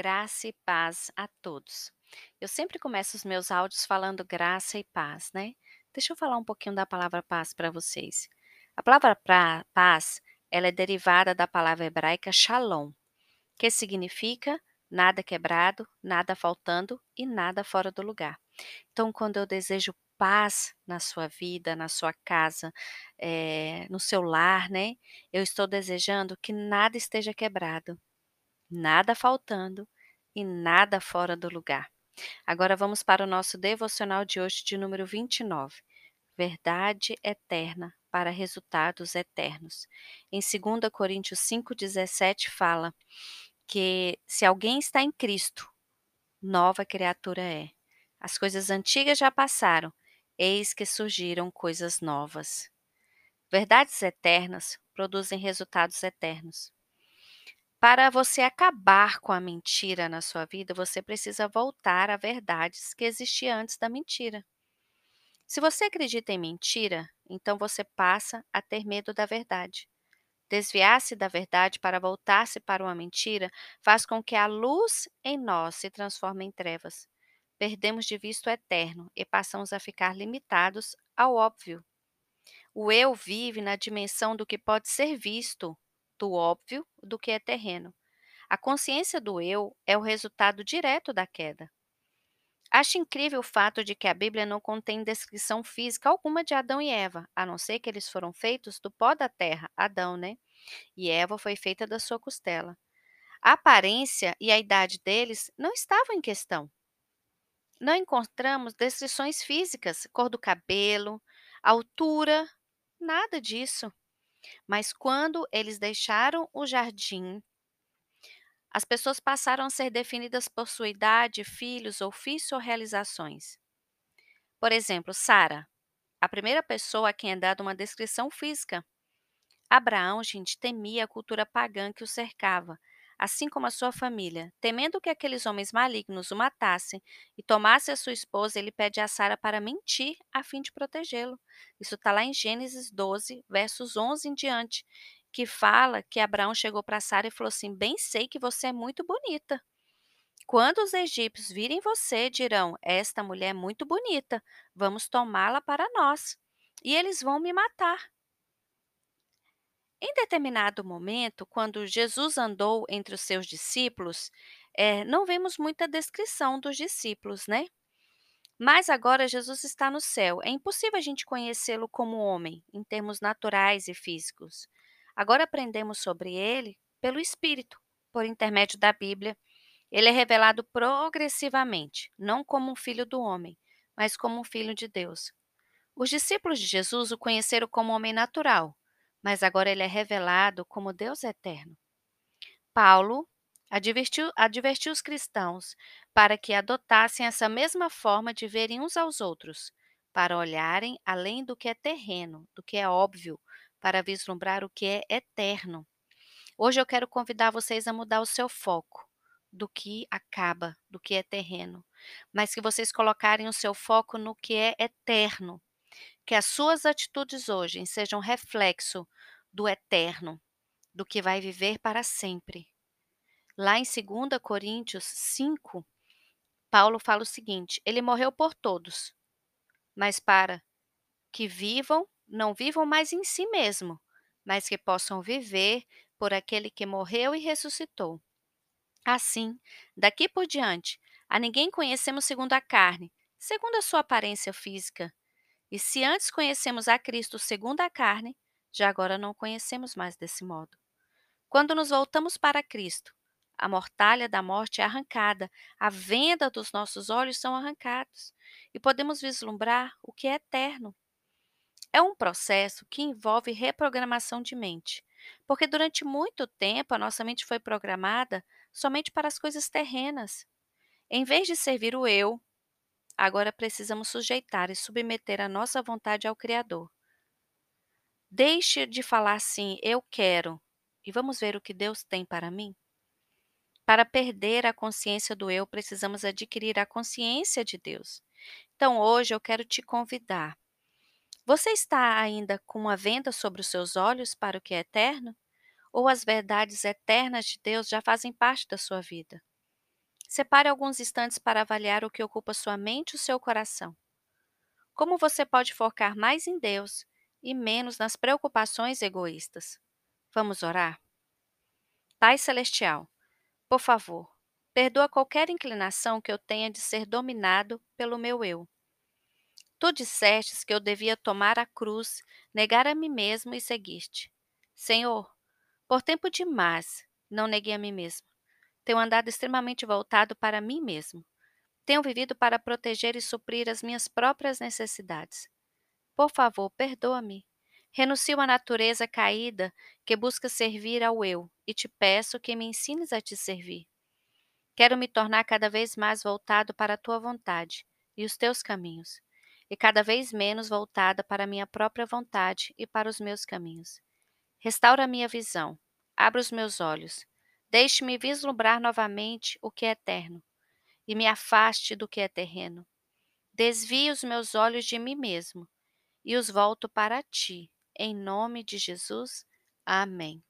Graça e paz a todos. Eu sempre começo os meus áudios falando graça e paz, né. Deixa eu falar um pouquinho da palavra paz para vocês. A palavra pra paz, ela é derivada da palavra hebraica shalom, que significa nada quebrado, nada faltando e nada fora do lugar. Então, quando eu desejo paz na sua vida, na sua casa, eh, no seu lar, né, eu estou desejando que nada esteja quebrado, nada faltando e nada fora do lugar. Agora vamos para o nosso devocional de hoje de número 29. Verdade eterna para resultados eternos. Em 2 Coríntios 5,17 fala que se alguém está em Cristo, nova criatura é. As coisas antigas já passaram, eis que surgiram coisas novas. Verdades eternas produzem resultados eternos. Para você acabar com a mentira na sua vida, você precisa voltar a verdades que existiam antes da mentira. Se você acredita em mentira, então você passa a ter medo da verdade. Desviar-se da verdade para voltar-se para uma mentira faz com que a luz em nós se transforme em trevas. Perdemos de vista o eterno e passamos a ficar limitados ao óbvio. O eu vive na dimensão do que pode ser visto, do óbvio do que é terreno. A consciência do eu é o resultado direto da queda. Acho incrível o fato de que a Bíblia não contém descrição física alguma de Adão e Eva, a não ser que eles foram feitos do pó da terra, Adão, né? E Eva foi feita da sua costela. A aparência e a idade deles não estavam em questão. Não encontramos descrições físicas, cor do cabelo, altura, nada disso. Mas quando eles deixaram o jardim, as pessoas passaram a ser definidas por sua idade, filhos, ofício ou realizações. Por exemplo, Sara, a primeira pessoa a quem é dada uma descrição física. Abraão, gente, temia a cultura pagã que o cercava, assim como a sua família. Temendo que aqueles homens malignos o matassem e tomassem a sua esposa, ele pede a Sara para mentir a fim de protegê-lo. Isso está lá em Gênesis 12, versos 11 em diante, que fala que Abraão chegou para Sara e falou assim: Bem sei que você é muito bonita. Quando os egípcios virem você, dirão: Esta mulher é muito bonita, vamos tomá-la para nós. E eles vão me matar. Em determinado momento, quando Jesus andou entre os seus discípulos, eh, não vemos muita descrição dos discípulos, né? Mas agora Jesus está no céu. É impossível a gente conhecê-lo como homem, em termos naturais e físicos. Agora aprendemos sobre ele pelo Espírito, por intermédio da Bíblia. Ele é revelado progressivamente, não como um filho do homem, mas como um filho de Deus. Os discípulos de Jesus o conheceram como homem natural, mas agora ele é revelado como Deus eterno. Paulo advertiu, advertiu os cristãos para que adotassem essa mesma forma de verem uns aos outros, para olharem além do que é terreno, do que é óbvio, para vislumbrar o que é eterno. Hoje eu quero convidar vocês a mudar o seu foco do que acaba, do que é terreno, mas que vocês colocarem o seu foco no que é eterno, que as suas atitudes hoje sejam reflexo do eterno, do que vai viver para sempre. Lá em 2 Coríntios 5, Paulo fala o seguinte: Ele morreu por todos, mas para que vivam, não vivam mais em si mesmo, mas que possam viver por aquele que morreu e ressuscitou. Assim, daqui por diante, a ninguém conhecemos segundo a carne, segundo a sua aparência física. E se antes conhecemos a Cristo segundo a carne, já agora não conhecemos mais desse modo. Quando nos voltamos para Cristo, a mortalha da morte é arrancada, a venda dos nossos olhos são arrancados e podemos vislumbrar o que é eterno. É um processo que envolve reprogramação de mente, porque durante muito tempo a nossa mente foi programada somente para as coisas terrenas. Em vez de servir o eu, Agora precisamos sujeitar e submeter a nossa vontade ao Criador. Deixe de falar assim, eu quero, e vamos ver o que Deus tem para mim? Para perder a consciência do eu, precisamos adquirir a consciência de Deus. Então hoje eu quero te convidar. Você está ainda com uma venda sobre os seus olhos para o que é eterno? Ou as verdades eternas de Deus já fazem parte da sua vida? Separe alguns instantes para avaliar o que ocupa sua mente e o seu coração. Como você pode focar mais em Deus e menos nas preocupações egoístas? Vamos orar? Pai Celestial, por favor, perdoa qualquer inclinação que eu tenha de ser dominado pelo meu eu. Tu dissestes que eu devia tomar a cruz, negar a mim mesmo e seguir-te. Senhor, por tempo demais não neguei a mim mesmo. Tenho andado extremamente voltado para mim mesmo. Tenho vivido para proteger e suprir as minhas próprias necessidades. Por favor, perdoa-me. Renuncio à natureza caída que busca servir ao eu e te peço que me ensines a te servir. Quero me tornar cada vez mais voltado para a tua vontade e os teus caminhos, e cada vez menos voltada para a minha própria vontade e para os meus caminhos. Restaura a minha visão, abra os meus olhos, deixe-me vislumbrar novamente o que é eterno, e me afaste do que é terreno. Desvie os meus olhos de mim mesmo e os volto para ti. Em nome de Jesus. Amém.